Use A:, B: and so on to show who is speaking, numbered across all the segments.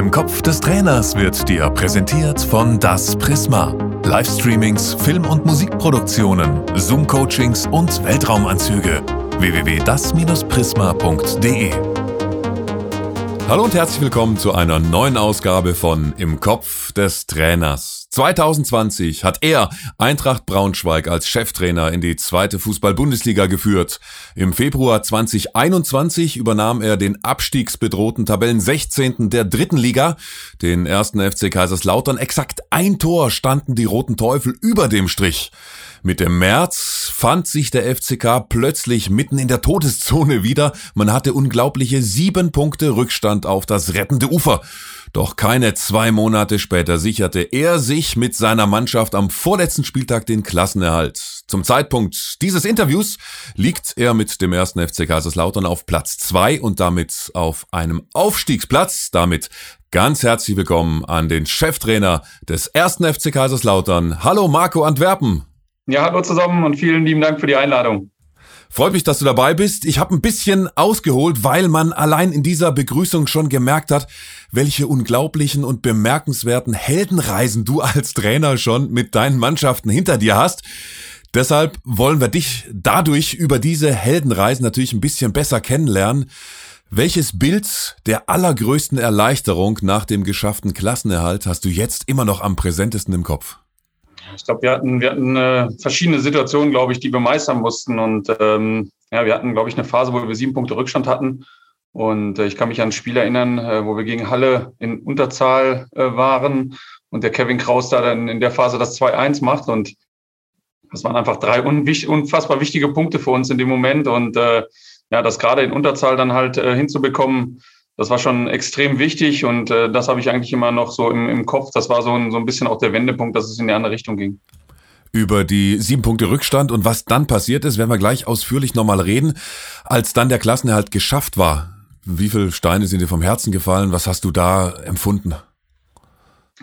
A: Im Kopf des Trainers wird dir präsentiert von Das Prisma. Livestreamings, Film- und Musikproduktionen, Zoom-Coachings und Weltraumanzüge. www.das-prisma.de Hallo und herzlich willkommen zu einer neuen Ausgabe von Im Kopf des Trainers. 2020 hat er Eintracht Braunschweig als Cheftrainer in die zweite Fußball-Bundesliga geführt. Im Februar 2021 übernahm er den abstiegsbedrohten Tabellen 16. der dritten Liga, den ersten FC Kaiserslautern. Exakt ein Tor standen die Roten Teufel über dem Strich. Mit dem März fand sich der FCK plötzlich mitten in der Todeszone wieder. Man hatte unglaubliche sieben Punkte Rückstand auf das rettende Ufer. Doch keine zwei Monate später sicherte er sich mit seiner Mannschaft am vorletzten Spieltag den Klassenerhalt. Zum Zeitpunkt dieses Interviews liegt er mit dem ersten FC Kaiserslautern auf Platz zwei und damit auf einem Aufstiegsplatz. Damit ganz herzlich willkommen an den Cheftrainer des ersten FC Kaiserslautern. Hallo Marco Antwerpen.
B: Ja, hallo zusammen und vielen lieben Dank für die Einladung.
A: Freut mich, dass du dabei bist. Ich habe ein bisschen ausgeholt, weil man allein in dieser Begrüßung schon gemerkt hat, welche unglaublichen und bemerkenswerten Heldenreisen du als Trainer schon mit deinen Mannschaften hinter dir hast. Deshalb wollen wir dich dadurch über diese Heldenreisen natürlich ein bisschen besser kennenlernen. Welches Bild der allergrößten Erleichterung nach dem geschafften Klassenerhalt hast du jetzt immer noch am präsentesten im Kopf?
B: Ich glaube, wir hatten, wir hatten äh, verschiedene Situationen, glaube ich, die wir meistern mussten. Und ähm, ja, wir hatten, glaube ich, eine Phase, wo wir sieben Punkte Rückstand hatten. Und äh, ich kann mich an ein Spiel erinnern, äh, wo wir gegen Halle in Unterzahl äh, waren und der Kevin Kraus da dann in der Phase das 2-1 macht. Und das waren einfach drei unfassbar wichtige Punkte für uns in dem Moment. Und äh, ja, das gerade in Unterzahl dann halt äh, hinzubekommen, das war schon extrem wichtig und äh, das habe ich eigentlich immer noch so im, im Kopf. Das war so ein, so ein bisschen auch der Wendepunkt, dass es in die andere Richtung ging.
A: Über die sieben Punkte Rückstand und was dann passiert ist, werden wir gleich ausführlich nochmal reden. Als dann der Klassenerhalt geschafft war, wie viele Steine sind dir vom Herzen gefallen? Was hast du da empfunden?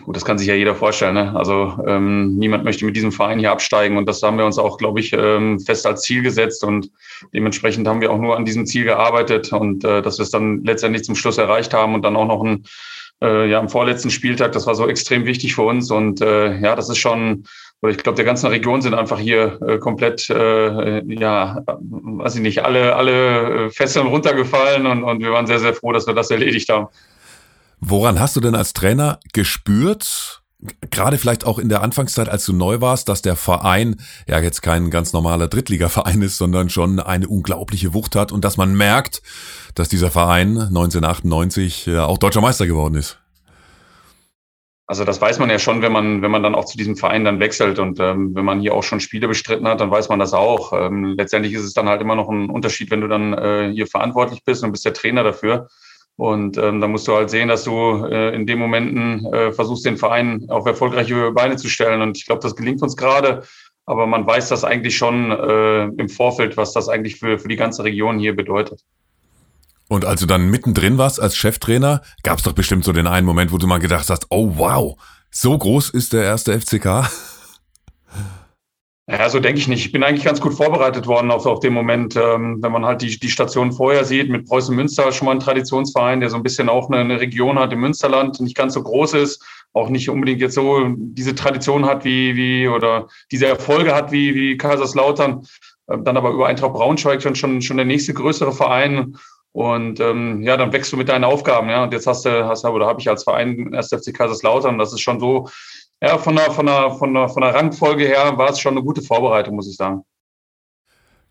B: Gut, das kann sich ja jeder vorstellen. Ne? Also ähm, niemand möchte mit diesem Verein hier absteigen und das haben wir uns auch, glaube ich, ähm, fest als Ziel gesetzt und dementsprechend haben wir auch nur an diesem Ziel gearbeitet und äh, dass wir es dann letztendlich zum Schluss erreicht haben und dann auch noch ein, äh, ja, am vorletzten Spieltag, das war so extrem wichtig für uns und äh, ja, das ist schon, ich glaube, der ganzen Region sind einfach hier äh, komplett, äh, ja, weiß ich nicht, alle, alle äh, Fesseln runtergefallen und, und wir waren sehr, sehr froh, dass wir das erledigt haben.
A: Woran hast du denn als Trainer gespürt, gerade vielleicht auch in der Anfangszeit, als du neu warst, dass der Verein ja jetzt kein ganz normaler Drittligaverein ist, sondern schon eine unglaubliche Wucht hat und dass man merkt, dass dieser Verein 1998 ja auch deutscher Meister geworden ist?
B: Also das weiß man ja schon, wenn man, wenn man dann auch zu diesem Verein dann wechselt und ähm, wenn man hier auch schon Spiele bestritten hat, dann weiß man das auch. Ähm, letztendlich ist es dann halt immer noch ein Unterschied, wenn du dann äh, hier verantwortlich bist und bist der Trainer dafür. Und ähm, da musst du halt sehen, dass du äh, in den Momenten äh, versuchst, den Verein auf erfolgreiche Beine zu stellen. Und ich glaube, das gelingt uns gerade. Aber man weiß das eigentlich schon äh, im Vorfeld, was das eigentlich für, für die ganze Region hier bedeutet.
A: Und als du dann mittendrin warst als Cheftrainer, gab es doch bestimmt so den einen Moment, wo du mal gedacht hast, oh wow, so groß ist der erste FCK.
B: Ja, so denke ich nicht. Ich bin eigentlich ganz gut vorbereitet worden auf, auf den Moment. Ähm, wenn man halt die, die Station vorher sieht, mit Preußen Münster schon mal ein Traditionsverein, der so ein bisschen auch eine, eine Region hat im Münsterland, nicht ganz so groß ist, auch nicht unbedingt jetzt so diese Tradition hat wie, wie oder diese Erfolge hat wie, wie Kaiserslautern. Ähm, dann aber über Eintracht Braunschweig schon, schon, schon der nächste größere Verein. Und ähm, ja, dann wächst du mit deinen Aufgaben, ja. Und jetzt hast du, hast du, oder habe ich als Verein erst FC Kaiserslautern. Das ist schon so, ja, von der, von, der, von, der, von der Rangfolge her war es schon eine gute Vorbereitung, muss ich sagen.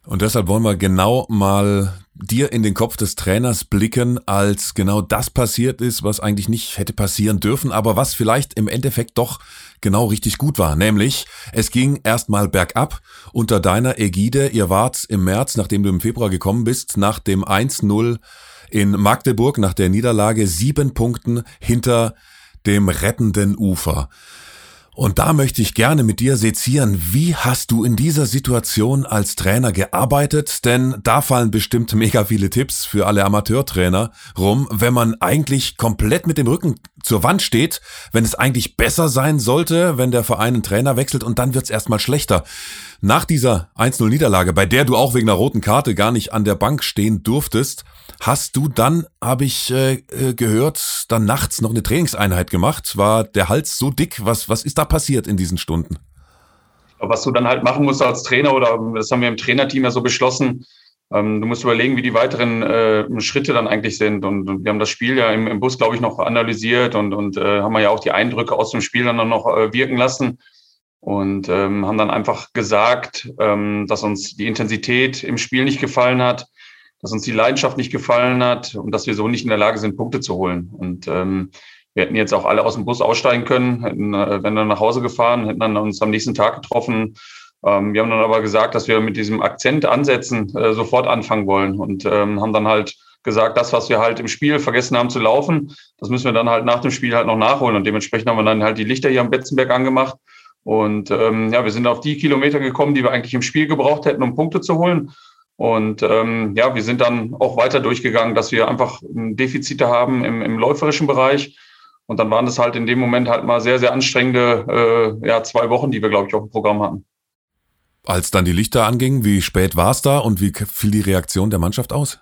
A: Und deshalb wollen wir genau mal dir in den Kopf des Trainers blicken, als genau das passiert ist, was eigentlich nicht hätte passieren dürfen, aber was vielleicht im Endeffekt doch genau richtig gut war. Nämlich, es ging erstmal bergab unter deiner Ägide. Ihr wart im März, nachdem du im Februar gekommen bist, nach dem 1-0 in Magdeburg, nach der Niederlage, sieben Punkten hinter dem rettenden Ufer. Und da möchte ich gerne mit dir sezieren, wie hast du in dieser Situation als Trainer gearbeitet? Denn da fallen bestimmt mega viele Tipps für alle Amateurtrainer rum, wenn man eigentlich komplett mit dem Rücken zur Wand steht, wenn es eigentlich besser sein sollte, wenn der Verein einen Trainer wechselt und dann wird es erstmal schlechter. nach dieser 1-0-Niederlage, bei der du auch wegen einer roten Karte gar nicht an der Bank stehen durftest, hast du dann, habe ich äh, äh, gehört, dann nachts noch eine Trainingseinheit gemacht. War der Hals so dick? Was, was ist da passiert in diesen Stunden?
B: Was du dann halt machen musst als Trainer, oder das haben wir im Trainerteam ja so beschlossen, ähm, du musst überlegen, wie die weiteren äh, Schritte dann eigentlich sind. Und, und, wir haben das Spiel ja im, im Bus, glaube ich, noch analysiert und, und äh, haben ja auch die Eindrücke aus dem Spiel dann noch äh, wirken lassen und ähm, haben dann einfach gesagt, ähm, dass uns die Intensität im Spiel nicht gefallen hat, dass uns die Leidenschaft nicht gefallen hat und dass wir so nicht in der Lage sind, Punkte zu holen. Und ähm, wir hätten jetzt auch alle aus dem Bus aussteigen können, hätten, äh, wenn dann nach Hause gefahren, hätten dann uns am nächsten Tag getroffen. Ähm, wir haben dann aber gesagt, dass wir mit diesem Akzent ansetzen äh, sofort anfangen wollen und ähm, haben dann halt gesagt, das, was wir halt im Spiel vergessen haben zu laufen, das müssen wir dann halt nach dem Spiel halt noch nachholen. Und dementsprechend haben wir dann halt die Lichter hier am Betzenberg angemacht und ähm, ja, wir sind auf die Kilometer gekommen, die wir eigentlich im Spiel gebraucht hätten, um Punkte zu holen. Und ähm, ja, wir sind dann auch weiter durchgegangen, dass wir einfach Defizite haben im, im läuferischen Bereich. Und dann waren das halt in dem Moment halt mal sehr, sehr anstrengende äh, ja, zwei Wochen, die wir, glaube ich, auf dem Programm hatten.
A: Als dann die Lichter angingen, wie spät war es da und wie fiel die Reaktion der Mannschaft aus?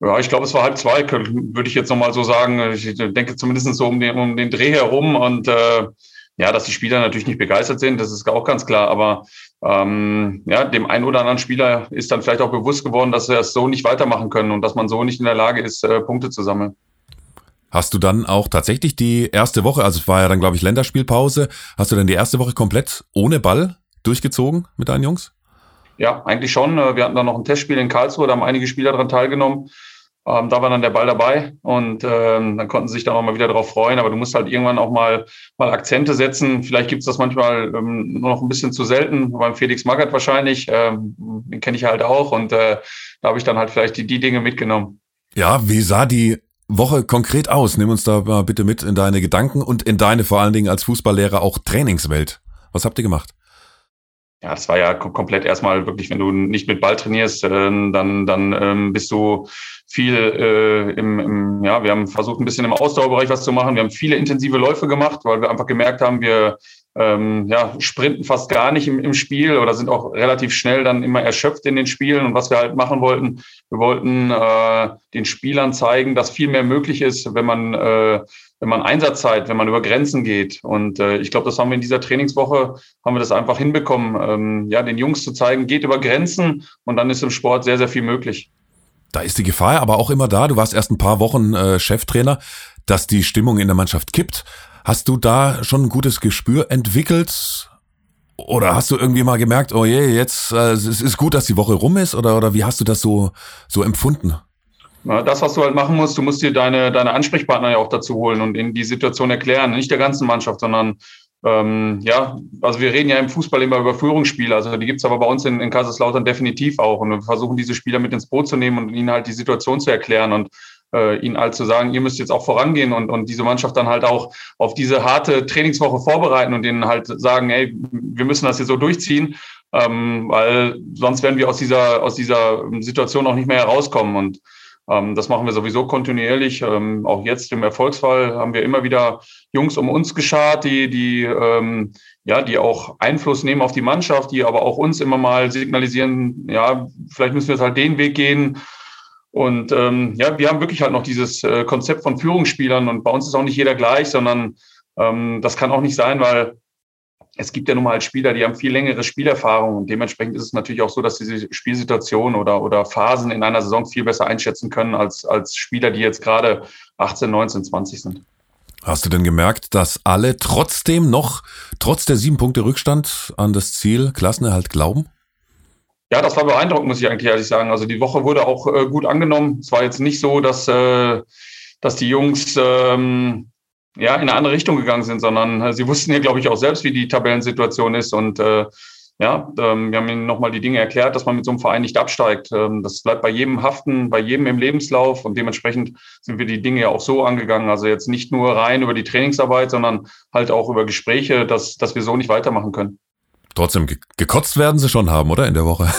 B: Ja, ich glaube, es war halb zwei, würde ich jetzt nochmal so sagen. Ich denke zumindest so um den, um den Dreh herum. Und äh, ja, dass die Spieler natürlich nicht begeistert sind, das ist auch ganz klar. Aber ähm, ja, dem einen oder anderen Spieler ist dann vielleicht auch bewusst geworden, dass wir es so nicht weitermachen können und dass man so nicht in der Lage ist, äh, Punkte zu sammeln.
A: Hast du dann auch tatsächlich die erste Woche, also es war ja dann, glaube ich, Länderspielpause, hast du dann die erste Woche komplett ohne Ball durchgezogen mit deinen Jungs?
B: Ja, eigentlich schon. Wir hatten dann noch ein Testspiel in Karlsruhe, da haben einige Spieler daran teilgenommen. Ähm, da war dann der Ball dabei und ähm, dann konnten sie sich dann auch mal wieder darauf freuen. Aber du musst halt irgendwann auch mal, mal Akzente setzen. Vielleicht gibt es das manchmal ähm, nur noch ein bisschen zu selten. Beim Felix Magath wahrscheinlich, ähm, den kenne ich halt auch. Und äh, da habe ich dann halt vielleicht die, die Dinge mitgenommen.
A: Ja, wie sah die Woche konkret aus? Nimm uns da mal bitte mit in deine Gedanken und in deine vor allen Dingen als Fußballlehrer auch Trainingswelt. Was habt ihr gemacht?
B: Ja, das war ja komplett erstmal wirklich, wenn du nicht mit Ball trainierst, äh, dann, dann ähm, bist du viel äh, im, im, ja, wir haben versucht, ein bisschen im Ausdauerbereich was zu machen. Wir haben viele intensive Läufe gemacht, weil wir einfach gemerkt haben, wir ähm, ja, sprinten fast gar nicht im, im Spiel oder sind auch relativ schnell dann immer erschöpft in den Spielen. Und was wir halt machen wollten, wir wollten äh, den Spielern zeigen, dass viel mehr möglich ist, wenn man äh, wenn man Einsatzzeit, wenn man über Grenzen geht. Und äh, ich glaube, das haben wir in dieser Trainingswoche, haben wir das einfach hinbekommen, ähm, ja, den Jungs zu zeigen, geht über Grenzen und dann ist im Sport sehr, sehr viel möglich.
A: Da ist die Gefahr aber auch immer da. Du warst erst ein paar Wochen äh, Cheftrainer, dass die Stimmung in der Mannschaft kippt. Hast du da schon ein gutes Gespür entwickelt? Oder hast du irgendwie mal gemerkt, oh je, jetzt äh, es ist gut, dass die Woche rum ist? Oder, oder wie hast du das so, so empfunden?
B: Das, was du halt machen musst, du musst dir deine, deine Ansprechpartner ja auch dazu holen und in die Situation erklären. Nicht der ganzen Mannschaft, sondern ähm, ja, also wir reden ja im Fußball immer über Führungsspiele. Also die gibt's aber bei uns in, in Kaiserslautern definitiv auch. Und wir versuchen diese Spieler mit ins Boot zu nehmen und ihnen halt die Situation zu erklären und äh, ihnen halt zu sagen, ihr müsst jetzt auch vorangehen und, und diese Mannschaft dann halt auch auf diese harte Trainingswoche vorbereiten und ihnen halt sagen, ey, wir müssen das hier so durchziehen, ähm, weil sonst werden wir aus dieser, aus dieser Situation auch nicht mehr herauskommen. Und das machen wir sowieso kontinuierlich. Ähm, auch jetzt im Erfolgsfall haben wir immer wieder Jungs um uns geschart, die, die, ähm, ja, die auch Einfluss nehmen auf die Mannschaft, die aber auch uns immer mal signalisieren, ja, vielleicht müssen wir jetzt halt den Weg gehen. Und ähm, ja, wir haben wirklich halt noch dieses äh, Konzept von Führungsspielern und bei uns ist auch nicht jeder gleich, sondern ähm, das kann auch nicht sein, weil es gibt ja nun mal halt Spieler, die haben viel längere Spielerfahrung und dementsprechend ist es natürlich auch so, dass diese Spielsituation oder, oder Phasen in einer Saison viel besser einschätzen können als, als Spieler, die jetzt gerade 18, 19, 20 sind.
A: Hast du denn gemerkt, dass alle trotzdem noch, trotz der sieben Punkte Rückstand an das Ziel Klassenerhalt glauben?
B: Ja, das war beeindruckend, muss ich eigentlich ehrlich sagen. Also die Woche wurde auch äh, gut angenommen. Es war jetzt nicht so, dass, äh, dass die Jungs ähm, ja, in eine andere Richtung gegangen sind, sondern äh, sie wussten ja, glaube ich, auch selbst, wie die Tabellensituation ist. Und äh, ja, ähm, wir haben ihnen nochmal die Dinge erklärt, dass man mit so einem Verein nicht absteigt. Ähm, das bleibt bei jedem haften, bei jedem im Lebenslauf. Und dementsprechend sind wir die Dinge ja auch so angegangen. Also jetzt nicht nur rein über die Trainingsarbeit, sondern halt auch über Gespräche, dass, dass wir so nicht weitermachen können.
A: Trotzdem, gekotzt werden sie schon haben, oder in der Woche?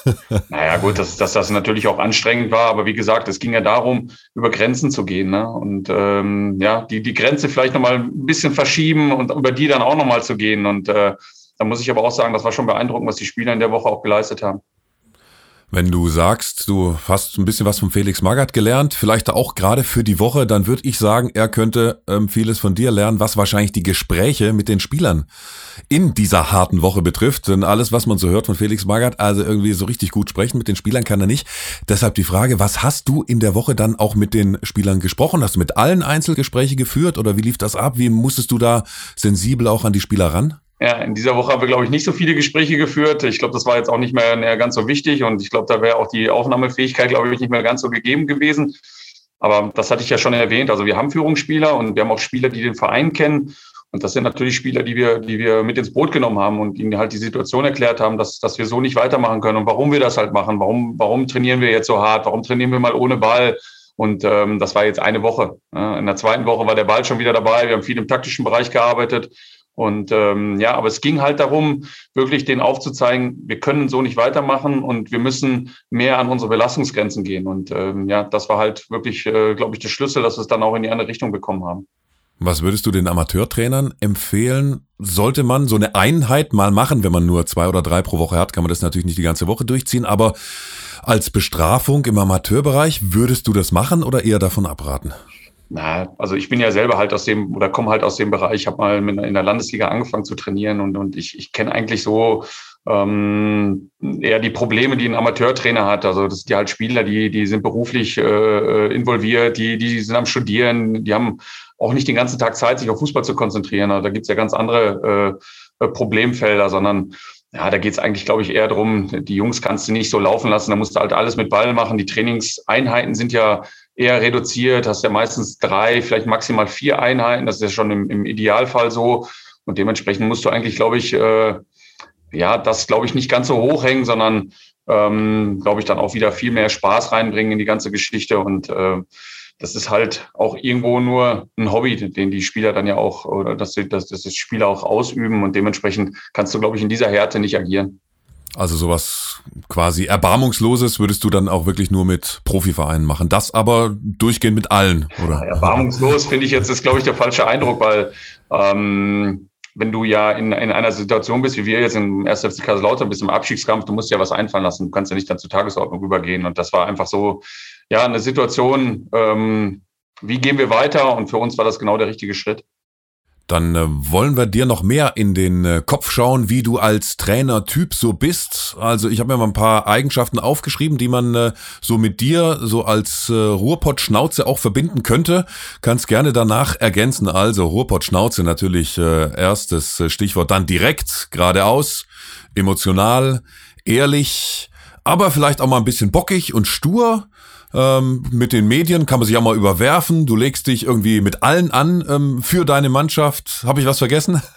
B: naja, gut, dass, dass das natürlich auch anstrengend war, aber wie gesagt, es ging ja darum, über Grenzen zu gehen. Ne? Und ähm, ja, die, die Grenze vielleicht nochmal ein bisschen verschieben und über die dann auch nochmal zu gehen. Und äh, da muss ich aber auch sagen, das war schon beeindruckend, was die Spieler in der Woche auch geleistet haben.
A: Wenn du sagst, du hast ein bisschen was von Felix Magath gelernt, vielleicht auch gerade für die Woche, dann würde ich sagen, er könnte ähm, vieles von dir lernen, was wahrscheinlich die Gespräche mit den Spielern in dieser harten Woche betrifft. Denn alles, was man so hört von Felix Magath, also irgendwie so richtig gut sprechen mit den Spielern kann er nicht. Deshalb die Frage, was hast du in der Woche dann auch mit den Spielern gesprochen? Hast du mit allen Einzelgespräche geführt oder wie lief das ab? Wie musstest du da sensibel auch an die Spieler ran?
B: Ja, in dieser Woche haben wir, glaube ich, nicht so viele Gespräche geführt. Ich glaube, das war jetzt auch nicht mehr, ganz so wichtig und ich glaube, da wäre auch die Aufnahmefähigkeit, glaube ich, nicht mehr ganz so gegeben gewesen. Aber das hatte ich ja schon erwähnt. Also wir haben Führungsspieler und wir haben auch Spieler, die den Verein kennen. Und das sind natürlich Spieler, die wir, die wir mit ins Boot genommen haben und ihnen halt die Situation erklärt haben, dass, dass wir so nicht weitermachen können und warum wir das halt machen. Warum, warum trainieren wir jetzt so hart? Warum trainieren wir mal ohne Ball? Und ähm, das war jetzt eine Woche. In der zweiten Woche war der Ball schon wieder dabei. Wir haben viel im taktischen Bereich gearbeitet. Und ähm, ja, aber es ging halt darum, wirklich denen aufzuzeigen, wir können so nicht weitermachen und wir müssen mehr an unsere Belastungsgrenzen gehen. Und ähm, ja, das war halt wirklich, äh, glaube ich, der Schlüssel, dass wir es dann auch in die andere Richtung bekommen haben.
A: Was würdest du den Amateurtrainern empfehlen? Sollte man so eine Einheit mal machen, wenn man nur zwei oder drei pro Woche hat, kann man das natürlich nicht die ganze Woche durchziehen, aber als Bestrafung im Amateurbereich, würdest du das machen oder eher davon abraten?
B: Na, also ich bin ja selber halt aus dem oder komme halt aus dem Bereich. Ich habe mal in der Landesliga angefangen zu trainieren und, und ich, ich kenne eigentlich so ähm, eher die Probleme, die ein Amateurtrainer hat. Also das sind ja halt Spieler, die, die sind beruflich äh, involviert, die, die sind am Studieren, die haben auch nicht den ganzen Tag Zeit, sich auf Fußball zu konzentrieren. Also da gibt's ja ganz andere äh, Problemfelder, sondern ja, da geht's eigentlich, glaube ich, eher darum, die Jungs kannst du nicht so laufen lassen, da musst du halt alles mit Ball machen. Die Trainingseinheiten sind ja eher reduziert, hast ja meistens drei, vielleicht maximal vier Einheiten. Das ist ja schon im, im Idealfall so. Und dementsprechend musst du eigentlich, glaube ich, äh, ja, das glaube ich nicht ganz so hoch hängen, sondern ähm, glaube ich dann auch wieder viel mehr Spaß reinbringen in die ganze Geschichte. Und äh, das ist halt auch irgendwo nur ein Hobby, den die Spieler dann ja auch, oder dass, dass, dass das Spieler auch ausüben. Und dementsprechend kannst du, glaube ich, in dieser Härte nicht agieren.
A: Also sowas quasi Erbarmungsloses würdest du dann auch wirklich nur mit Profivereinen machen. Das aber durchgehend mit allen, oder?
B: Ja, erbarmungslos finde ich jetzt ist, glaube ich, der falsche Eindruck, weil ähm, wenn du ja in, in einer Situation bist, wie wir jetzt im 1. FC Kaiserslautern bist im Abstiegskampf, du musst ja was einfallen lassen. Du kannst ja nicht dann zur Tagesordnung übergehen. Und das war einfach so, ja, eine Situation, ähm, wie gehen wir weiter? Und für uns war das genau der richtige Schritt.
A: Dann äh, wollen wir dir noch mehr in den äh, Kopf schauen, wie du als Trainertyp so bist. Also ich habe mir mal ein paar Eigenschaften aufgeschrieben, die man äh, so mit dir so als Ruhrpott-Schnauze auch verbinden könnte. Kannst gerne danach ergänzen. Also Ruhrpott-Schnauze natürlich erstes Stichwort. Dann direkt, geradeaus, emotional, ehrlich, aber vielleicht auch mal ein bisschen bockig und stur. Ähm, mit den Medien kann man sich auch mal überwerfen. Du legst dich irgendwie mit allen an ähm, für deine Mannschaft. Habe ich was vergessen?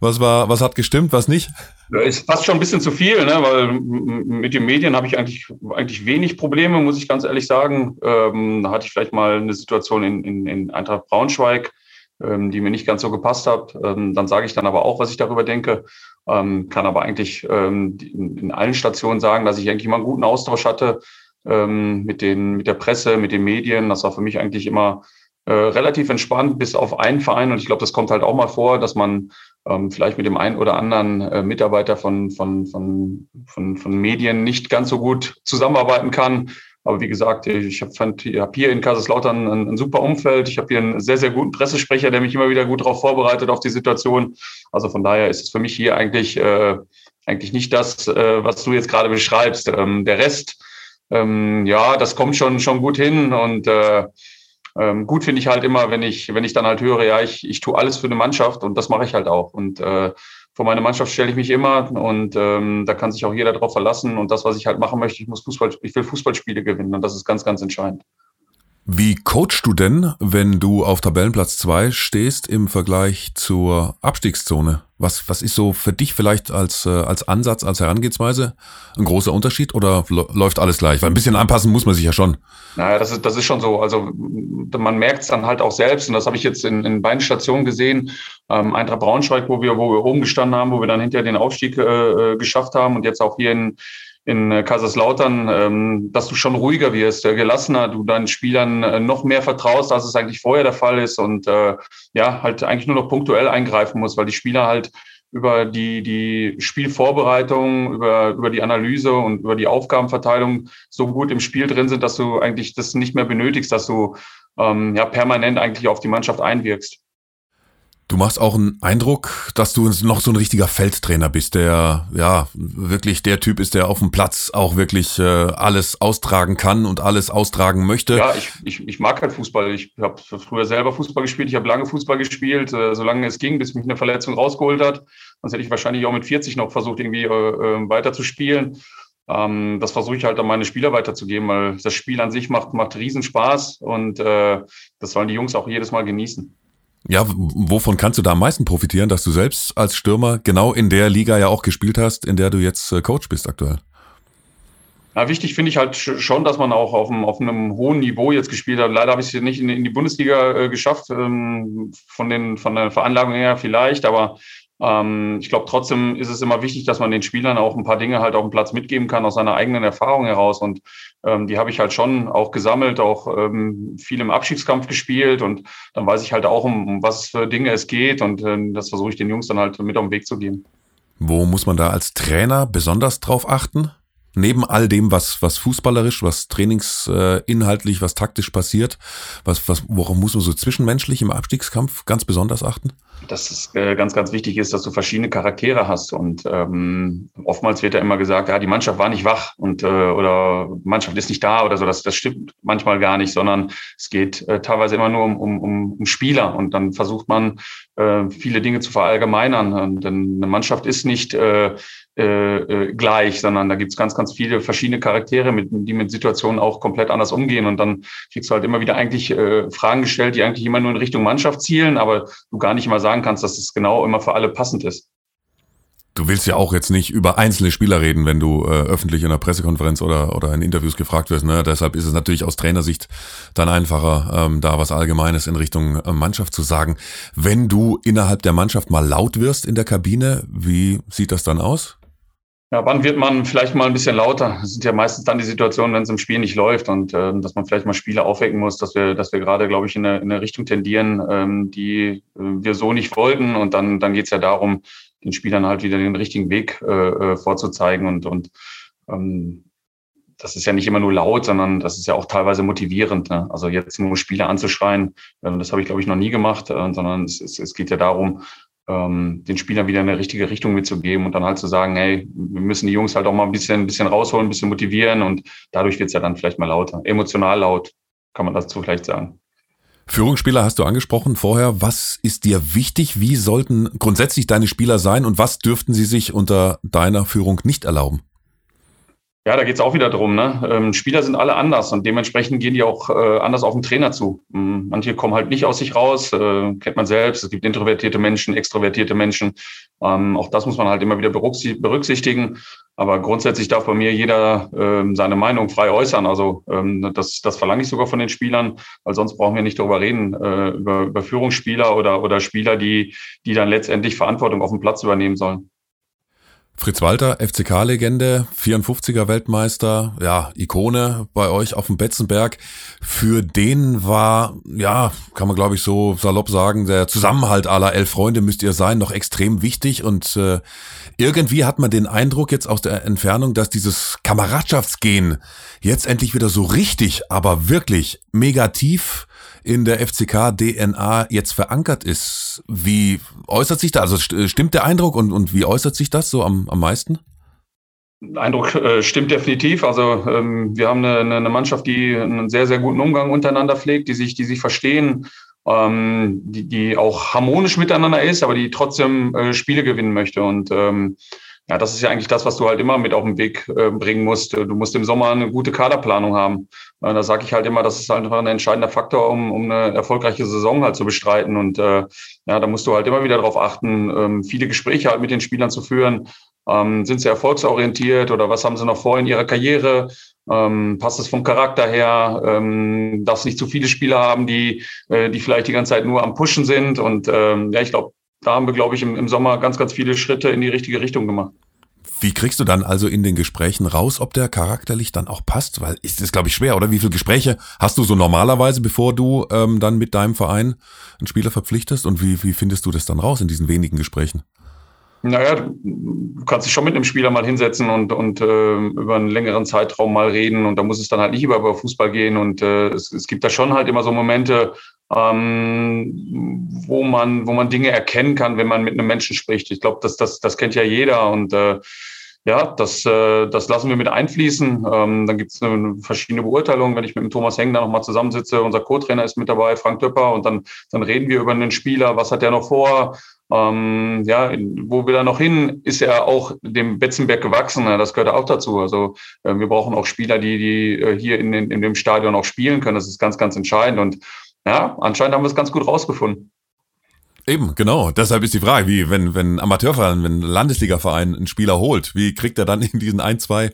A: Was war, was hat gestimmt, was nicht?
B: Ist fast schon ein bisschen zu viel, ne? weil mit den Medien habe ich eigentlich, eigentlich wenig Probleme, muss ich ganz ehrlich sagen. Ähm, da hatte ich vielleicht mal eine Situation in, in, in Eintracht Braunschweig, ähm, die mir nicht ganz so gepasst hat. Ähm, dann sage ich dann aber auch, was ich darüber denke. Ähm, kann aber eigentlich in, in allen Stationen sagen, dass ich eigentlich immer einen guten Austausch hatte ähm, mit, den, mit der Presse, mit den Medien. Das war für mich eigentlich immer äh, relativ entspannt, bis auf einen Verein. Und ich glaube, das kommt halt auch mal vor, dass man ähm, vielleicht mit dem einen oder anderen äh, Mitarbeiter von, von, von, von, von Medien nicht ganz so gut zusammenarbeiten kann. Aber wie gesagt, ich habe hab hier in Kaiserslautern ein, ein super Umfeld. Ich habe hier einen sehr, sehr guten Pressesprecher, der mich immer wieder gut darauf vorbereitet, auf die Situation. Also von daher ist es für mich hier eigentlich, äh, eigentlich nicht das, äh, was du jetzt gerade beschreibst. Ähm, der Rest, ähm, ja, das kommt schon, schon gut hin und äh, ähm, gut finde ich halt immer, wenn ich, wenn ich dann halt höre, ja, ich, ich tue alles für eine Mannschaft und das mache ich halt auch. Und äh, vor meine Mannschaft stelle ich mich immer und ähm, da kann sich auch jeder drauf verlassen. Und das, was ich halt machen möchte, ich muss Fußball, ich will Fußballspiele gewinnen und das ist ganz, ganz entscheidend.
A: Wie coachst du denn, wenn du auf Tabellenplatz zwei stehst im Vergleich zur Abstiegszone? Was, was ist so für dich vielleicht als, äh, als Ansatz, als Herangehensweise ein großer Unterschied oder läuft alles gleich? Weil ein bisschen anpassen muss man sich ja schon.
B: Naja, das ist, das ist schon so. Also man merkt es dann halt auch selbst und das habe ich jetzt in, in beiden Stationen gesehen. Ähm, Eintracht Braunschweig, wo wir, wo wir oben gestanden haben, wo wir dann hinterher den Aufstieg äh, äh geschafft haben und jetzt auch hier in, in äh, Kaiserslautern, ähm, dass du schon ruhiger wirst, äh, gelassener, du deinen Spielern äh, noch mehr vertraust, als es eigentlich vorher der Fall ist und ja, halt eigentlich nur noch punktuell eingreifen musst, weil die Spieler halt über die, die Spielvorbereitung, über, über die Analyse und über die Aufgabenverteilung so gut im Spiel drin sind, dass du eigentlich das nicht mehr benötigst, dass du ähm, ja permanent eigentlich auf die Mannschaft einwirkst.
A: Du machst auch einen Eindruck, dass du noch so ein richtiger Feldtrainer bist, der ja wirklich der Typ ist, der auf dem Platz auch wirklich äh, alles austragen kann und alles austragen möchte.
B: Ja, ich, ich, ich mag halt Fußball. Ich habe früher selber Fußball gespielt. Ich habe lange Fußball gespielt, äh, solange es ging, bis mich eine Verletzung rausgeholt hat. Sonst hätte ich wahrscheinlich auch mit 40 noch versucht, irgendwie äh, äh, weiter. Ähm, das versuche ich halt an meine Spieler weiterzugeben, weil das Spiel an sich macht, macht Riesenspaß und äh, das sollen die Jungs auch jedes Mal genießen.
A: Ja, wovon kannst du da am meisten profitieren, dass du selbst als Stürmer genau in der Liga ja auch gespielt hast, in der du jetzt äh, Coach bist aktuell?
B: Ja, wichtig finde ich halt schon, dass man auch auf einem, auf einem hohen Niveau jetzt gespielt hat. Leider habe ich es nicht in, in, die Bundesliga äh, geschafft, ähm, von, den, von der Veranlagung her vielleicht, aber ähm, ich glaube, trotzdem ist es immer wichtig, dass man den Spielern auch ein paar Dinge halt auf dem Platz mitgeben kann aus seiner eigenen Erfahrung heraus. Und ähm, die habe ich halt schon auch gesammelt, auch ähm, viel im Abschiedskampf gespielt. Und dann weiß ich halt auch, um, um was für Dinge es geht. Und ähm, das versuche ich den Jungs dann halt mit auf den Weg zu geben.
A: Wo muss man da als Trainer besonders drauf achten? Neben all dem, was, was fußballerisch, was trainingsinhaltlich, was taktisch passiert, was, was, worauf muss man so zwischenmenschlich im Abstiegskampf ganz besonders achten?
B: dass es äh, ganz, ganz wichtig ist, dass du verschiedene Charaktere hast. Und ähm, oftmals wird ja immer gesagt, ja, die Mannschaft war nicht wach und äh, oder Mannschaft ist nicht da oder so. Das, das stimmt manchmal gar nicht, sondern es geht äh, teilweise immer nur um, um, um Spieler und dann versucht man äh, viele Dinge zu verallgemeinern. Und denn eine Mannschaft ist nicht äh, äh, äh, gleich, sondern da gibt's ganz, ganz viele verschiedene Charaktere, mit, die mit Situationen auch komplett anders umgehen. Und dann kriegst du halt immer wieder eigentlich äh, Fragen gestellt, die eigentlich immer nur in Richtung Mannschaft zielen, aber du gar nicht immer sagen kannst, dass es genau immer für alle passend ist.
A: Du willst ja auch jetzt nicht über einzelne Spieler reden, wenn du äh, öffentlich in einer Pressekonferenz oder, oder in Interviews gefragt wirst. Ne? Deshalb ist es natürlich aus Trainersicht dann einfacher, ähm, da was Allgemeines in Richtung äh, Mannschaft zu sagen. Wenn du innerhalb der Mannschaft mal laut wirst in der Kabine, wie sieht das dann aus?
B: Ja, wann wird man vielleicht mal ein bisschen lauter? Das sind ja meistens dann die Situationen, wenn es im Spiel nicht läuft und äh, dass man vielleicht mal Spiele aufwecken muss, dass wir, dass wir gerade, glaube ich, in eine, in eine Richtung tendieren, ähm, die äh, wir so nicht wollten. Und dann, dann geht es ja darum, den Spielern halt wieder den richtigen Weg äh, äh, vorzuzeigen. Und, und ähm, das ist ja nicht immer nur laut, sondern das ist ja auch teilweise motivierend. Ne? Also jetzt nur Spieler anzuschreien, äh, das habe ich, glaube ich, noch nie gemacht, äh, sondern es, es, es geht ja darum, ähm, den Spielern wieder in eine richtige Richtung mitzugeben und dann halt zu sagen, hey, wir müssen die Jungs halt auch mal ein bisschen, ein bisschen rausholen, ein bisschen motivieren und dadurch wird's ja dann vielleicht mal lauter. Emotional laut, kann man dazu vielleicht sagen.
A: Führungsspieler hast du angesprochen vorher. Was ist dir wichtig? Wie sollten grundsätzlich deine Spieler sein und was dürften sie sich unter deiner Führung nicht erlauben?
B: Ja, da geht's auch wieder drum. Ne? Ähm, Spieler sind alle anders und dementsprechend gehen die auch äh, anders auf den Trainer zu. Ähm, manche kommen halt nicht aus sich raus, äh, kennt man selbst. Es gibt introvertierte Menschen, extrovertierte Menschen. Ähm, auch das muss man halt immer wieder berücksichtigen. Aber grundsätzlich darf bei mir jeder ähm, seine Meinung frei äußern. Also ähm, das, das verlange ich sogar von den Spielern, weil sonst brauchen wir nicht darüber reden, äh, über, über Führungsspieler oder, oder Spieler, die, die dann letztendlich Verantwortung auf dem Platz übernehmen sollen.
A: Fritz Walter, FCK-Legende, 54er Weltmeister, ja, Ikone bei euch auf dem Betzenberg. Für den war, ja, kann man glaube ich so salopp sagen, der Zusammenhalt aller elf Freunde müsst ihr sein, noch extrem wichtig. Und äh, irgendwie hat man den Eindruck jetzt aus der Entfernung, dass dieses Kameradschaftsgehen jetzt endlich wieder so richtig, aber wirklich mega tief in der FCK-DNA jetzt verankert ist. Wie äußert sich da? Also stimmt der Eindruck und, und wie äußert sich das so am, am meisten?
B: Eindruck äh, stimmt definitiv. Also ähm, wir haben eine, eine Mannschaft, die einen sehr, sehr guten Umgang untereinander pflegt, die sich, die sich verstehen, ähm, die, die auch harmonisch miteinander ist, aber die trotzdem äh, Spiele gewinnen möchte. Und ähm, ja, das ist ja eigentlich das, was du halt immer mit auf den Weg äh, bringen musst. Du musst im Sommer eine gute Kaderplanung haben. Äh, da sage ich halt immer, das ist halt einfach ein entscheidender Faktor, um, um eine erfolgreiche Saison halt zu bestreiten. Und äh, ja, da musst du halt immer wieder darauf achten, ähm, viele Gespräche halt mit den Spielern zu führen. Ähm, sind sie erfolgsorientiert oder was haben sie noch vor in ihrer Karriere? Ähm, passt es vom Charakter her? Ähm, darfst nicht zu viele Spieler haben, die, äh, die vielleicht die ganze Zeit nur am Pushen sind. Und ähm, ja, ich glaube, da haben wir, glaube ich, im, im Sommer ganz, ganz viele Schritte in die richtige Richtung gemacht.
A: Wie kriegst du dann also in den Gesprächen raus, ob der charakterlich dann auch passt? Weil ist das, glaube ich, schwer, oder? Wie viele Gespräche hast du so normalerweise, bevor du ähm, dann mit deinem Verein einen Spieler verpflichtest? Und wie, wie findest du das dann raus in diesen wenigen Gesprächen?
B: Naja, du kannst dich schon mit einem Spieler mal hinsetzen und, und äh, über einen längeren Zeitraum mal reden und da muss es dann halt nicht über, über Fußball gehen und äh, es, es gibt da schon halt immer so Momente, ähm, wo man, wo man Dinge erkennen kann, wenn man mit einem Menschen spricht. Ich glaube, das, das, das kennt ja jeder und äh, ja, das, äh, das lassen wir mit einfließen. Ähm, dann gibt es verschiedene Beurteilungen. Wenn ich mit dem Thomas Heng da nochmal zusammensitze, unser Co-Trainer ist mit dabei, Frank Döpper, und dann, dann reden wir über einen Spieler, was hat der noch vor, ähm, ja, wo will er noch hin? Ist er auch dem Betzenberg gewachsen? Das gehört auch dazu. Also äh, wir brauchen auch Spieler, die, die äh, hier in, in, in dem Stadion auch spielen können. Das ist ganz, ganz entscheidend. Und ja, anscheinend haben wir es ganz gut rausgefunden.
A: Eben, genau. Deshalb ist die Frage, wie, wenn, wenn Amateurverein, wenn Landesligaverein einen Spieler holt, wie kriegt er dann in diesen ein, zwei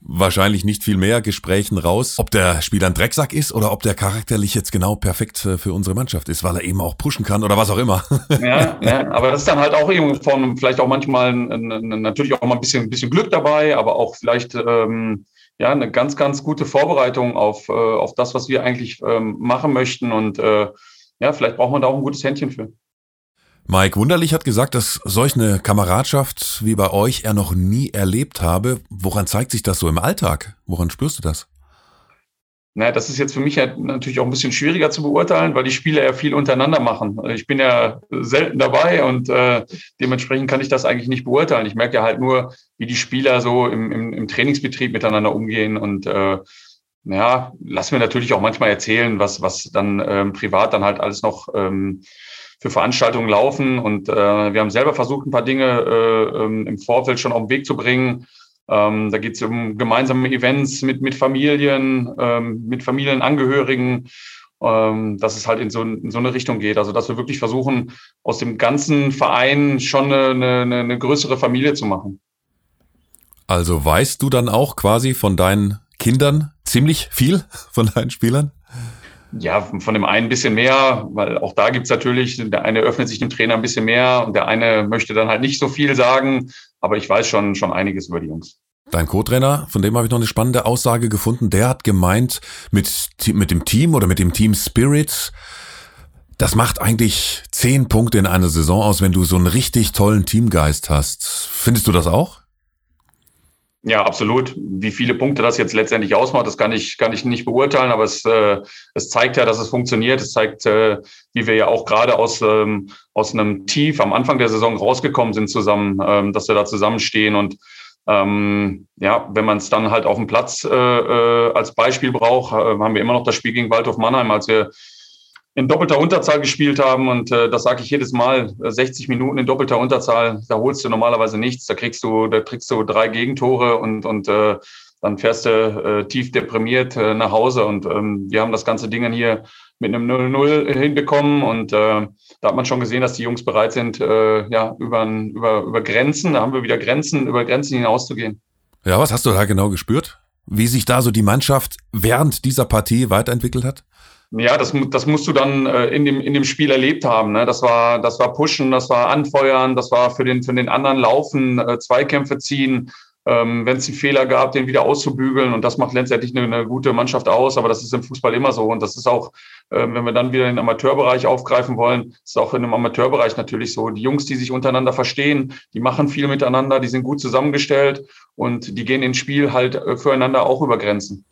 A: wahrscheinlich nicht viel mehr Gesprächen raus, ob der Spieler ein Drecksack ist oder ob der charakterlich jetzt genau perfekt für unsere Mannschaft ist, weil er eben auch pushen kann oder was auch immer.
B: Ja, ja aber das ist dann halt auch eben von vielleicht auch manchmal natürlich auch mal ein bisschen, ein bisschen Glück dabei, aber auch vielleicht ähm, ja eine ganz, ganz gute Vorbereitung auf, äh, auf das, was wir eigentlich ähm, machen möchten und äh, ja, vielleicht braucht man da auch ein gutes Händchen für.
A: Mike Wunderlich hat gesagt, dass solch eine Kameradschaft wie bei euch er noch nie erlebt habe. Woran zeigt sich das so im Alltag? Woran spürst du das?
B: Naja, das ist jetzt für mich ja natürlich auch ein bisschen schwieriger zu beurteilen, weil die Spieler ja viel untereinander machen. Ich bin ja selten dabei und äh, dementsprechend kann ich das eigentlich nicht beurteilen. Ich merke ja halt nur, wie die Spieler so im, im, im Trainingsbetrieb miteinander umgehen und äh, ja, lass mir natürlich auch manchmal erzählen, was, was dann ähm, privat dann halt alles noch ähm, für Veranstaltungen laufen. Und äh, wir haben selber versucht, ein paar Dinge äh, ähm, im Vorfeld schon auf den Weg zu bringen. Ähm, da geht es um gemeinsame Events mit, mit Familien, ähm, mit Familienangehörigen, ähm, dass es halt in so, in so eine Richtung geht. Also dass wir wirklich versuchen, aus dem ganzen Verein schon eine, eine, eine größere Familie zu machen.
A: Also weißt du dann auch quasi von deinen Kindern ziemlich viel von deinen Spielern?
B: Ja, von dem einen ein bisschen mehr, weil auch da gibt's natürlich, der eine öffnet sich dem Trainer ein bisschen mehr und der eine möchte dann halt nicht so viel sagen, aber ich weiß schon, schon einiges über die Jungs.
A: Dein Co-Trainer, von dem habe ich noch eine spannende Aussage gefunden, der hat gemeint, mit, mit dem Team oder mit dem Team Spirit, das macht eigentlich zehn Punkte in einer Saison aus, wenn du so einen richtig tollen Teamgeist hast. Findest du das auch?
B: Ja, absolut. Wie viele Punkte das jetzt letztendlich ausmacht, das kann ich, kann ich nicht beurteilen, aber es, äh, es zeigt ja, dass es funktioniert. Es zeigt, äh, wie wir ja auch gerade aus, ähm, aus einem Tief am Anfang der Saison rausgekommen sind zusammen, ähm, dass wir da zusammenstehen und ähm, ja, wenn man es dann halt auf dem Platz äh, äh, als Beispiel braucht, äh, haben wir immer noch das Spiel gegen Waldhof Mannheim, als wir in doppelter Unterzahl gespielt haben. Und äh, das sage ich jedes Mal, 60 äh, Minuten in doppelter Unterzahl, da holst du normalerweise nichts. Da kriegst du, da kriegst du drei Gegentore und, und äh, dann fährst du äh, tief deprimiert äh, nach Hause. Und ähm, wir haben das ganze Ding hier mit einem 0-0 hinbekommen. Und äh, da hat man schon gesehen, dass die Jungs bereit sind, äh, ja, über, über, über Grenzen, da haben wir wieder Grenzen, über Grenzen hinauszugehen.
A: Ja, was hast du da genau gespürt? Wie sich da so die Mannschaft während dieser Partie weiterentwickelt hat?
B: Ja, das, das musst du dann äh, in, dem, in dem Spiel erlebt haben. Ne? Das, war, das war Pushen, das war Anfeuern, das war für den, für den anderen Laufen, äh, Zweikämpfe ziehen, ähm, wenn es einen Fehler gab, den wieder auszubügeln. Und das macht letztendlich eine, eine, gute Mannschaft aus. Aber das ist im Fußball immer so. Und das ist auch, äh, wenn wir dann wieder den Amateurbereich aufgreifen wollen, ist auch in dem Amateurbereich natürlich so. Die Jungs, die sich untereinander verstehen, die machen viel miteinander, die sind gut zusammengestellt und die gehen ins Spiel halt äh, füreinander auch über Grenzen.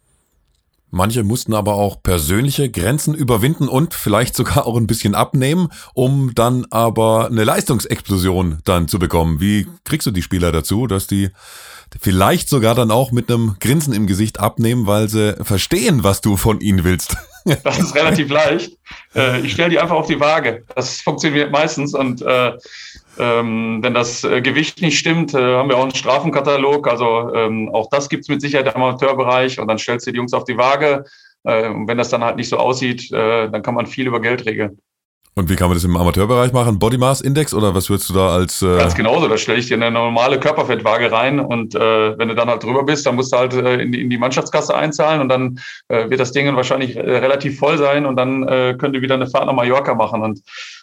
A: Manche mussten aber auch persönliche Grenzen überwinden und vielleicht sogar auch ein bisschen abnehmen, um dann aber eine Leistungsexplosion dann zu bekommen. Wie kriegst du die Spieler dazu, dass die vielleicht sogar dann auch mit einem Grinsen im Gesicht abnehmen, weil sie verstehen, was du von ihnen willst?
B: Das ist relativ leicht. Äh, ich stelle die einfach auf die Waage. Das funktioniert meistens und äh, ähm, wenn das äh, Gewicht nicht stimmt, äh, haben wir auch einen Strafenkatalog. Also ähm, auch das gibt's mit Sicherheit im Amateurbereich. Und dann stellst du die Jungs auf die Waage. Äh, und wenn das dann halt nicht so aussieht, äh, dann kann man viel über Geld regeln.
A: Und wie kann man das im Amateurbereich machen? Body Mass Index oder was würdest du da als?
B: Äh Ganz genauso, da stelle ich dir eine normale Körperfettwaage rein und äh, wenn du dann halt drüber bist, dann musst du halt äh, in, die, in die Mannschaftskasse einzahlen und dann äh, wird das Ding wahrscheinlich äh, relativ voll sein und dann äh, könnt ihr wieder eine Fahrt nach Mallorca machen. Und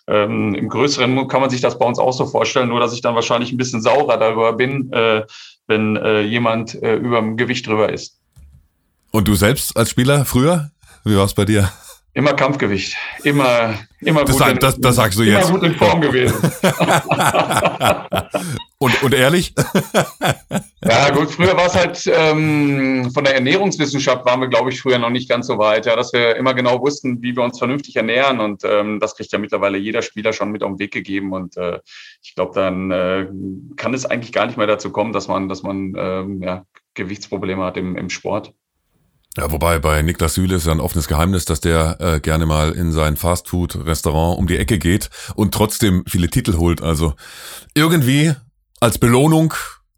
B: ähm, im Größeren kann man sich das bei uns auch so vorstellen, nur dass ich dann wahrscheinlich ein bisschen saurer darüber bin, äh, wenn äh, jemand äh, über dem Gewicht drüber ist.
A: Und du selbst als Spieler früher? Wie war es bei dir?
B: Immer Kampfgewicht. Immer, immer
A: das, gut. in, das, das sagst du
B: immer
A: jetzt.
B: gut in Form gewesen.
A: Und, und ehrlich?
B: ja, gut, früher war es halt ähm, von der Ernährungswissenschaft waren wir, glaube ich, früher noch nicht ganz so weit, ja, dass wir immer genau wussten, wie wir uns vernünftig ernähren. Und ähm, das kriegt ja mittlerweile jeder Spieler schon mit auf den Weg gegeben. Und äh, ich glaube, dann äh, kann es eigentlich gar nicht mehr dazu kommen, dass man, dass man ähm, ja, Gewichtsprobleme hat im, im Sport.
A: Ja, wobei bei Niklas Süle ist ja ein offenes Geheimnis, dass der äh, gerne mal in sein Fastfood-Restaurant um die Ecke geht und trotzdem viele Titel holt. Also irgendwie als Belohnung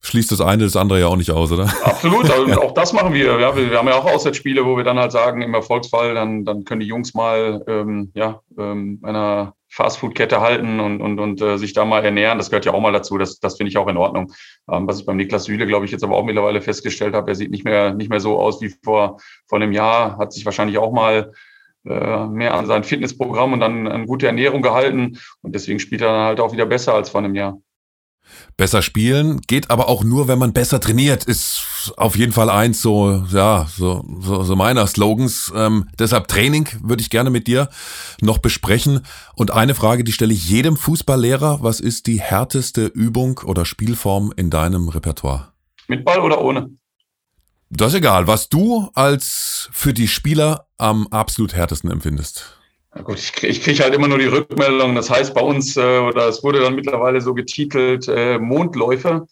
A: schließt das eine das andere ja auch nicht aus, oder?
B: Absolut, also auch das machen wir. Ja, wir, wir haben ja auch Auswärtsspiele, wo wir dann halt sagen, im Erfolgsfall, dann, dann können die Jungs mal ähm, ja, ähm, einer Fastfood-Kette halten und, und, und äh, sich da mal ernähren. Das gehört ja auch mal dazu. Das, das finde ich auch in Ordnung. Ähm, was ich beim Niklas Süle, glaube ich, jetzt aber auch mittlerweile festgestellt habe, er sieht nicht mehr, nicht mehr so aus wie vor, vor einem Jahr, hat sich wahrscheinlich auch mal äh, mehr an sein Fitnessprogramm und dann an gute Ernährung gehalten. Und deswegen spielt er dann halt auch wieder besser als vor einem Jahr.
A: Besser spielen geht aber auch nur, wenn man besser trainiert, ist auf jeden Fall eins so, ja, so, so, so meiner Slogans. Ähm, deshalb Training würde ich gerne mit dir noch besprechen. Und eine Frage, die stelle ich jedem Fußballlehrer. Was ist die härteste Übung oder Spielform in deinem Repertoire?
B: Mit Ball oder ohne?
A: Das ist egal, was du als für die Spieler am absolut härtesten empfindest.
B: Gut, ich, ich kriege halt immer nur die Rückmeldung. Das heißt bei uns, äh, oder es wurde dann mittlerweile so getitelt, äh, Mondläufe.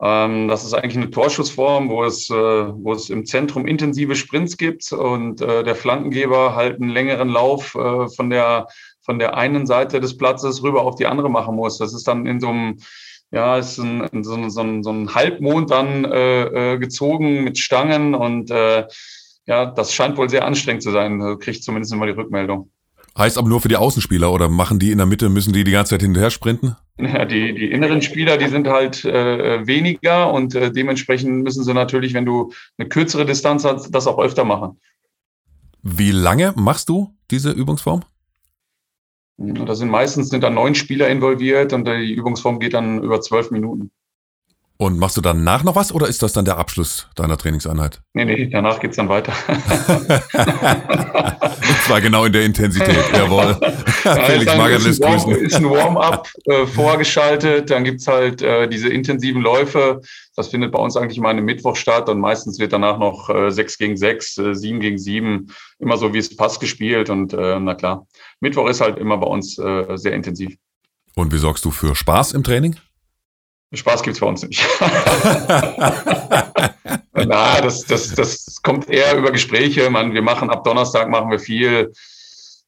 B: Ähm, das ist eigentlich eine Torschussform, wo es, äh, wo es im Zentrum intensive Sprints gibt und äh, der Flankengeber halt einen längeren Lauf äh, von, der, von der einen Seite des Platzes rüber auf die andere machen muss. Das ist dann in so einem ja, ist ein, so, ein, so, ein, so ein Halbmond dann äh, äh, gezogen mit Stangen und äh, ja, das scheint wohl sehr anstrengend zu sein. Also kriege ich zumindest immer die Rückmeldung.
A: Heißt aber nur für die Außenspieler oder machen die in der Mitte, müssen die die ganze Zeit hinterher sprinten?
B: Ja, die, die inneren Spieler, die sind halt äh, weniger und äh, dementsprechend müssen sie natürlich, wenn du eine kürzere Distanz hast, das auch öfter machen.
A: Wie lange machst du diese Übungsform?
B: Da sind meistens sind da neun Spieler involviert und die Übungsform geht dann über zwölf Minuten.
A: Und machst du danach noch was oder ist das dann der Abschluss deiner Trainingseinheit?
B: Nee, nee, danach geht's dann weiter.
A: Und zwar genau in der Intensität, jawohl.
B: Felix Magath lässt grüßen. ist ein Warm-up äh, vorgeschaltet, dann gibt's halt äh, diese intensiven Läufe. Das findet bei uns eigentlich immer an einem Mittwoch statt und meistens wird danach noch äh, 6 gegen 6, äh, 7 gegen 7, immer so wie es passt gespielt. Und äh, na klar, Mittwoch ist halt immer bei uns äh, sehr intensiv.
A: Und wie sorgst du für Spaß im Training?
B: Spaß gibt's bei uns nicht. Na, das, das, das kommt eher über Gespräche. Man, wir machen ab Donnerstag machen wir viel,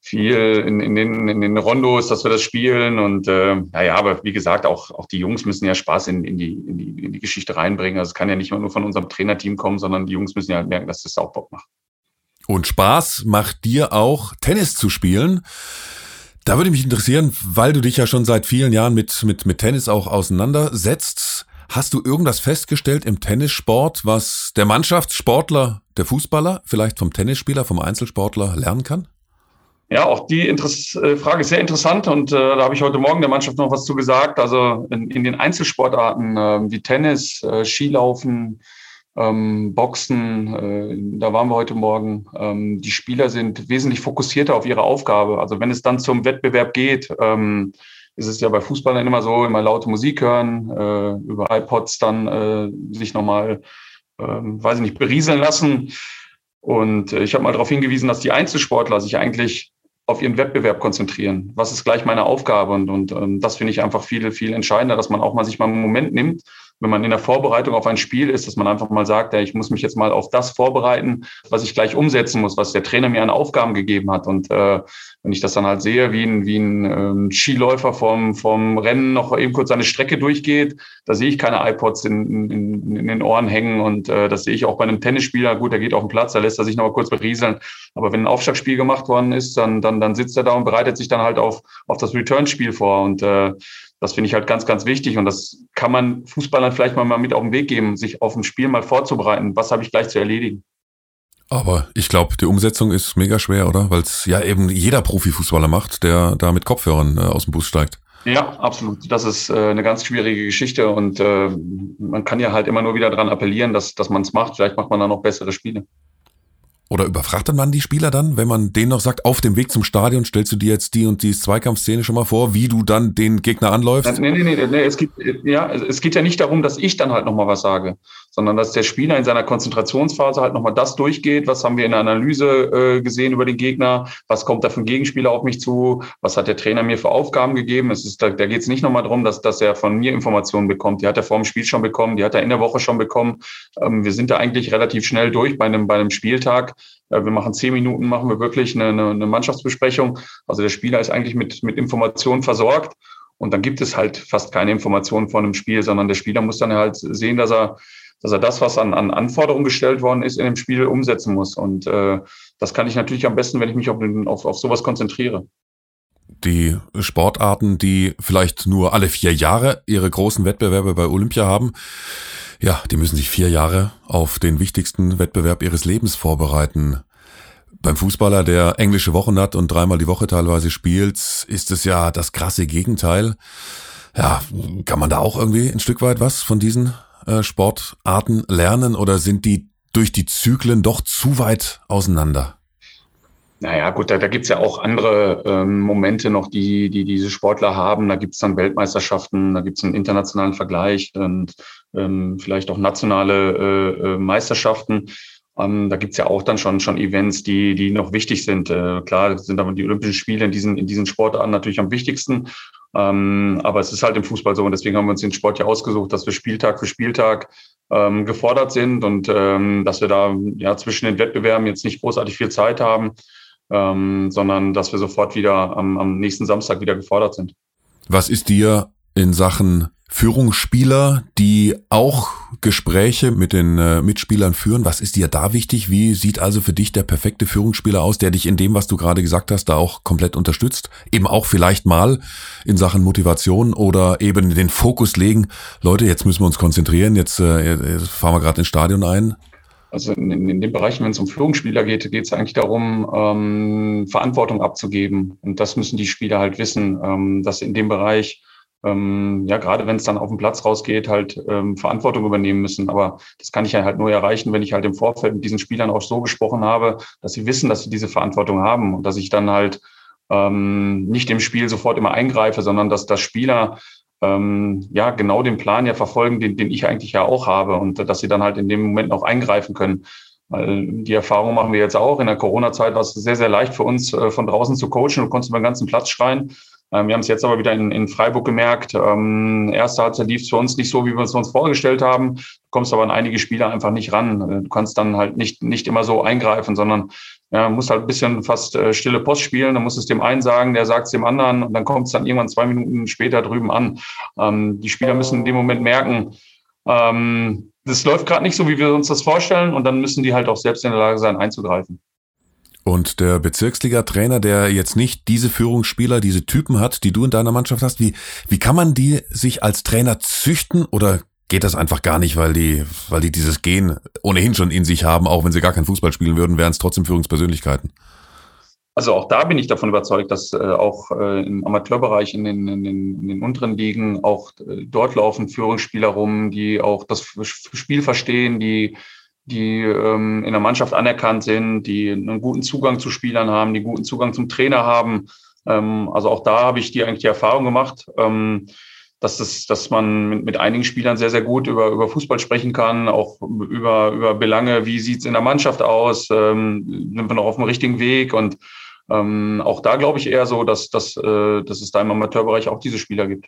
B: viel in, in, den, in den Rondos, dass wir das spielen. Und äh, naja, aber wie gesagt, auch, auch die Jungs müssen ja Spaß in, in, die, in, die, in die Geschichte reinbringen. Also es kann ja nicht nur von unserem Trainerteam kommen, sondern die Jungs müssen ja merken, dass das auch Bock macht.
A: Und Spaß macht dir auch, Tennis zu spielen. Da würde mich interessieren, weil du dich ja schon seit vielen Jahren mit, mit, mit Tennis auch auseinandersetzt. Hast du irgendwas festgestellt im Tennissport, was der Mannschaftssportler, der Fußballer, vielleicht vom Tennisspieler, vom Einzelsportler lernen kann?
B: Ja, auch die Interess äh, Frage ist sehr interessant und äh, da habe ich heute Morgen der Mannschaft noch was zu gesagt. Also in, in den Einzelsportarten äh, wie Tennis, äh, Skilaufen, ähm, Boxen, äh, da waren wir heute Morgen. Ähm, die Spieler sind wesentlich fokussierter auf ihre Aufgabe. Also wenn es dann zum Wettbewerb geht, ähm, ist es ja bei Fußballern immer so, immer laute Musik hören, äh, über iPods dann äh, sich nochmal, äh, weiß ich nicht, berieseln lassen. Und äh, ich habe mal darauf hingewiesen, dass die Einzelsportler sich eigentlich auf ihren Wettbewerb konzentrieren. Was ist gleich meine Aufgabe? Und, und ähm, das finde ich einfach viel, viel entscheidender, dass man auch mal sich mal einen Moment nimmt wenn man in der Vorbereitung auf ein Spiel ist, dass man einfach mal sagt, ja, ich muss mich jetzt mal auf das vorbereiten, was ich gleich umsetzen muss, was der Trainer mir an Aufgaben gegeben hat. Und äh, wenn ich das dann halt sehe, wie ein, wie ein ähm, Skiläufer vom, vom Rennen noch eben kurz seine Strecke durchgeht, da sehe ich keine iPods in, in, in den Ohren hängen. Und äh, das sehe ich auch bei einem Tennisspieler. Gut, der geht auf den Platz, da lässt er sich noch mal kurz berieseln. Aber wenn ein Aufschlagspiel gemacht worden ist, dann, dann, dann sitzt er da und bereitet sich dann halt auf, auf das Return-Spiel vor. Und äh, das finde ich halt ganz, ganz wichtig. Und das kann man Fußballern vielleicht mal mit auf den Weg geben, sich auf ein Spiel mal vorzubereiten. Was habe ich gleich zu erledigen?
A: Aber ich glaube, die Umsetzung ist mega schwer, oder? Weil es ja eben jeder Profifußballer macht, der da mit Kopfhörern äh, aus dem Bus steigt.
B: Ja, absolut. Das ist äh, eine ganz schwierige Geschichte und äh, man kann ja halt immer nur wieder dran appellieren, dass, dass man es macht. Vielleicht macht man dann noch bessere Spiele.
A: Oder überfrachtet man die Spieler dann, wenn man denen noch sagt, auf dem Weg zum Stadion stellst du dir jetzt die und die Zweikampfszene schon mal vor, wie du dann den Gegner anläufst?
B: Nee, nee, nee, nee es, geht, ja, es geht ja nicht darum, dass ich dann halt nochmal was sage, sondern dass der Spieler in seiner Konzentrationsphase halt nochmal das durchgeht, was haben wir in der Analyse äh, gesehen über den Gegner, was kommt da für ein Gegenspieler auf mich zu, was hat der Trainer mir für Aufgaben gegeben. Es ist, da, da geht es nicht nochmal darum, dass, dass er von mir Informationen bekommt. Die hat er vor dem Spiel schon bekommen, die hat er in der Woche schon bekommen. Ähm, wir sind da eigentlich relativ schnell durch bei einem, bei einem Spieltag. Äh, wir machen zehn Minuten, machen wir wirklich eine, eine, eine Mannschaftsbesprechung. Also der Spieler ist eigentlich mit, mit Informationen versorgt. Und dann gibt es halt fast keine Informationen von einem Spiel, sondern der Spieler muss dann halt sehen, dass er, dass er das, was an, an Anforderungen gestellt worden ist, in dem Spiel umsetzen muss. Und äh, das kann ich natürlich am besten, wenn ich mich auf, auf, auf sowas konzentriere.
A: Die Sportarten, die vielleicht nur alle vier Jahre ihre großen Wettbewerbe bei Olympia haben, ja, die müssen sich vier Jahre auf den wichtigsten Wettbewerb ihres Lebens vorbereiten. Beim Fußballer, der englische Wochen hat und dreimal die Woche teilweise spielt, ist es ja das krasse Gegenteil. Ja, kann man da auch irgendwie ein Stück weit was von diesen äh, Sportarten lernen oder sind die durch die Zyklen doch zu weit auseinander?
B: Naja, gut, da, da gibt es ja auch andere ähm, Momente noch, die, die diese Sportler haben. Da gibt es dann Weltmeisterschaften, da gibt es einen internationalen Vergleich und ähm, vielleicht auch nationale äh, äh, Meisterschaften. Ähm, da gibt's ja auch dann schon, schon Events, die, die noch wichtig sind. Äh, klar sind aber die Olympischen Spiele in diesen, in diesen Sportarten natürlich am wichtigsten. Ähm, aber es ist halt im Fußball so und deswegen haben wir uns den Sport ja ausgesucht, dass wir Spieltag für Spieltag ähm, gefordert sind und ähm, dass wir da ja zwischen den Wettbewerben jetzt nicht großartig viel Zeit haben ähm, sondern dass wir sofort wieder am, am nächsten Samstag wieder gefordert sind.
A: Was ist dir in Sachen Führungsspieler, die auch Gespräche mit den äh, Mitspielern führen. Was ist dir da wichtig? Wie sieht also für dich der perfekte Führungsspieler aus, der dich in dem, was du gerade gesagt hast, da auch komplett unterstützt? Eben auch vielleicht mal in Sachen Motivation oder eben den Fokus legen. Leute, jetzt müssen wir uns konzentrieren. Jetzt, äh, jetzt fahren wir gerade ins Stadion ein.
B: Also in, in dem Bereich, wenn es um Führungsspieler geht, geht es eigentlich darum, ähm, Verantwortung abzugeben. Und das müssen die Spieler halt wissen, ähm, dass in dem Bereich, ähm, ja, gerade wenn es dann auf den Platz rausgeht, halt ähm, Verantwortung übernehmen müssen. Aber das kann ich ja halt nur erreichen, wenn ich halt im Vorfeld mit diesen Spielern auch so gesprochen habe, dass sie wissen, dass sie diese Verantwortung haben und dass ich dann halt ähm, nicht im Spiel sofort immer eingreife, sondern dass das Spieler ähm, ja genau den Plan ja verfolgen, den, den ich eigentlich ja auch habe und dass sie dann halt in dem Moment auch eingreifen können. Weil die Erfahrung machen wir jetzt auch. In der Corona-Zeit war es sehr, sehr leicht für uns, äh, von draußen zu coachen und konntest über den ganzen Platz schreien. Ähm, wir haben es jetzt aber wieder in, in Freiburg gemerkt. Ähm, erste Halbzeit lief es für uns nicht so, wie wir es uns vorgestellt haben. Du kommst aber an einige Spieler einfach nicht ran. Äh, du kannst dann halt nicht, nicht immer so eingreifen, sondern ja, musst halt ein bisschen fast äh, stille Post spielen. Dann musst es dem einen sagen, der sagt es dem anderen und dann kommt es dann irgendwann zwei Minuten später drüben an. Ähm, die Spieler müssen in dem Moment merken, ähm, das läuft gerade nicht so, wie wir uns das vorstellen und dann müssen die halt auch selbst in der Lage sein, einzugreifen.
A: Und der Bezirksliga-Trainer, der jetzt nicht diese Führungsspieler, diese Typen hat, die du in deiner Mannschaft hast, wie, wie kann man die sich als Trainer züchten oder geht das einfach gar nicht, weil die, weil die dieses Gen ohnehin schon in sich haben, auch wenn sie gar kein Fußball spielen würden, wären es trotzdem Führungspersönlichkeiten?
B: Also auch da bin ich davon überzeugt, dass äh, auch äh, im Amateurbereich in den, in, den, in den unteren Ligen auch äh, dort laufen Führungsspieler rum, die auch das Spiel verstehen, die die ähm, in der Mannschaft anerkannt sind, die einen guten Zugang zu Spielern haben, die guten Zugang zum Trainer haben. Ähm, also auch da habe ich die eigentlich die Erfahrung gemacht, ähm, dass, das, dass man mit, mit einigen Spielern sehr, sehr gut über, über Fußball sprechen kann, auch über, über Belange, wie sieht's in der Mannschaft aus, ähm, sind wir noch auf dem richtigen Weg und ähm, auch da glaube ich eher so, dass, dass, äh, dass es da im Amateurbereich auch diese Spieler gibt.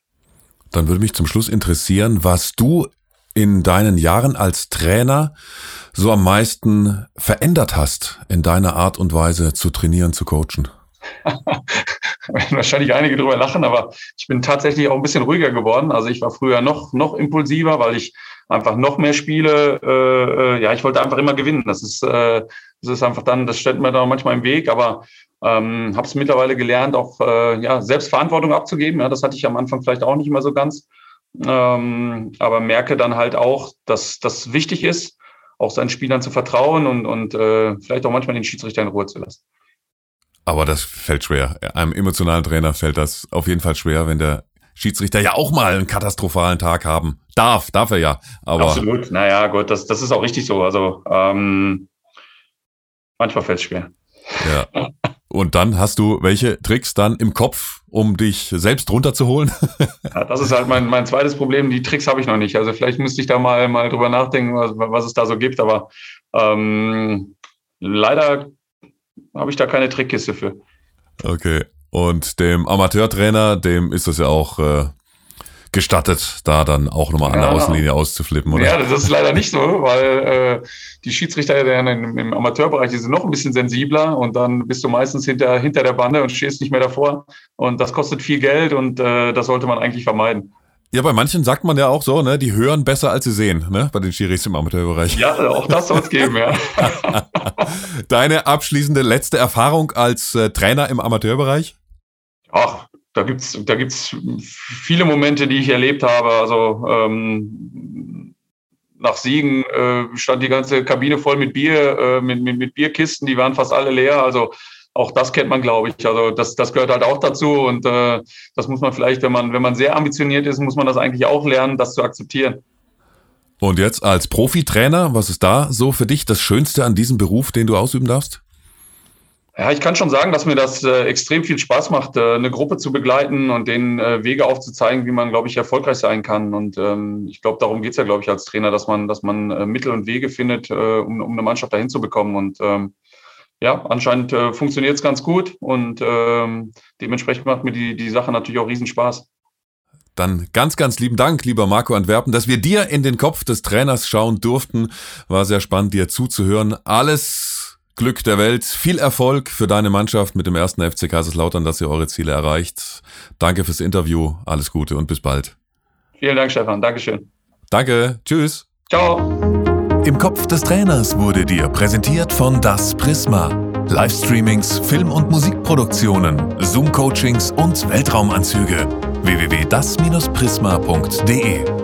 A: Dann würde mich zum Schluss interessieren, was du in deinen Jahren als Trainer so am meisten verändert hast in deiner Art und Weise zu trainieren, zu coachen?
B: wahrscheinlich einige drüber lachen, aber ich bin tatsächlich auch ein bisschen ruhiger geworden. Also ich war früher noch, noch impulsiver, weil ich einfach noch mehr spiele. Äh, äh ja, ich wollte einfach immer gewinnen. Das ist, äh, das ist einfach dann, das stellt mir da manchmal im Weg, aber ähm, habe es mittlerweile gelernt, auch äh, ja, Selbstverantwortung abzugeben. Ja, das hatte ich am Anfang vielleicht auch nicht immer so ganz. Ähm, aber merke dann halt auch, dass das wichtig ist, auch seinen Spielern zu vertrauen und, und äh, vielleicht auch manchmal den Schiedsrichter in Ruhe zu lassen.
A: Aber das fällt schwer. Einem emotionalen Trainer fällt das auf jeden Fall schwer, wenn der Schiedsrichter ja auch mal einen katastrophalen Tag haben darf. Darf er ja. Aber
B: Absolut. Naja, gut, das, das ist auch richtig so. Also ähm, manchmal fällt es schwer.
A: Ja. Und dann hast du welche Tricks dann im Kopf, um dich selbst runterzuholen?
B: ja, das ist halt mein, mein zweites Problem. Die Tricks habe ich noch nicht. Also vielleicht müsste ich da mal, mal drüber nachdenken, was, was es da so gibt. Aber ähm, leider habe ich da keine Trickkiste für.
A: Okay. Und dem Amateurtrainer, dem ist das ja auch äh, gestattet, da dann auch nochmal an der Außenlinie auszuflippen, oder?
B: Ja, das ist leider nicht so, weil äh, die Schiedsrichter im, im Amateurbereich die sind noch ein bisschen sensibler und dann bist du meistens hinter, hinter der Bande und stehst nicht mehr davor. Und das kostet viel Geld und äh, das sollte man eigentlich vermeiden.
A: Ja, bei manchen sagt man ja auch so, ne, die hören besser als sie sehen, ne, bei den Schiris im Amateurbereich.
B: Ja, auch das soll es geben, ja.
A: Deine abschließende letzte Erfahrung als äh, Trainer im Amateurbereich?
B: Ach, da gibt's da gibt's viele Momente, die ich erlebt habe. Also ähm, nach Siegen äh, stand die ganze Kabine voll mit Bier, äh, mit, mit, mit Bierkisten, die waren fast alle leer. Also auch das kennt man, glaube ich. Also das, das gehört halt auch dazu und äh, das muss man vielleicht, wenn man, wenn man sehr ambitioniert ist, muss man das eigentlich auch lernen, das zu akzeptieren.
A: Und jetzt als Profitrainer, was ist da so für dich das Schönste an diesem Beruf, den du ausüben darfst?
B: Ja, ich kann schon sagen, dass mir das äh, extrem viel Spaß macht, äh, eine Gruppe zu begleiten und den äh, Wege aufzuzeigen, wie man, glaube ich, erfolgreich sein kann. Und ähm, ich glaube, darum geht's ja, glaube ich, als Trainer, dass man, dass man äh, Mittel und Wege findet, äh, um, um eine Mannschaft dahin zu bekommen. Und ähm, ja, anscheinend äh, funktioniert es ganz gut und ähm, dementsprechend macht mir die, die Sache natürlich auch Riesenspaß.
A: Dann ganz, ganz lieben Dank, lieber Marco Antwerpen, dass wir dir in den Kopf des Trainers schauen durften. War sehr spannend, dir zuzuhören. Alles Glück der Welt, viel Erfolg für deine Mannschaft mit dem ersten FC Kaiserslautern, dass ihr eure Ziele erreicht. Danke fürs Interview, alles Gute und bis bald.
B: Vielen Dank, Stefan. Dankeschön.
A: Danke, tschüss.
B: Ciao.
C: Im Kopf des Trainers wurde dir präsentiert von Das Prisma. Livestreamings, Film- und Musikproduktionen, Zoom-Coachings und Weltraumanzüge. www.das-prisma.de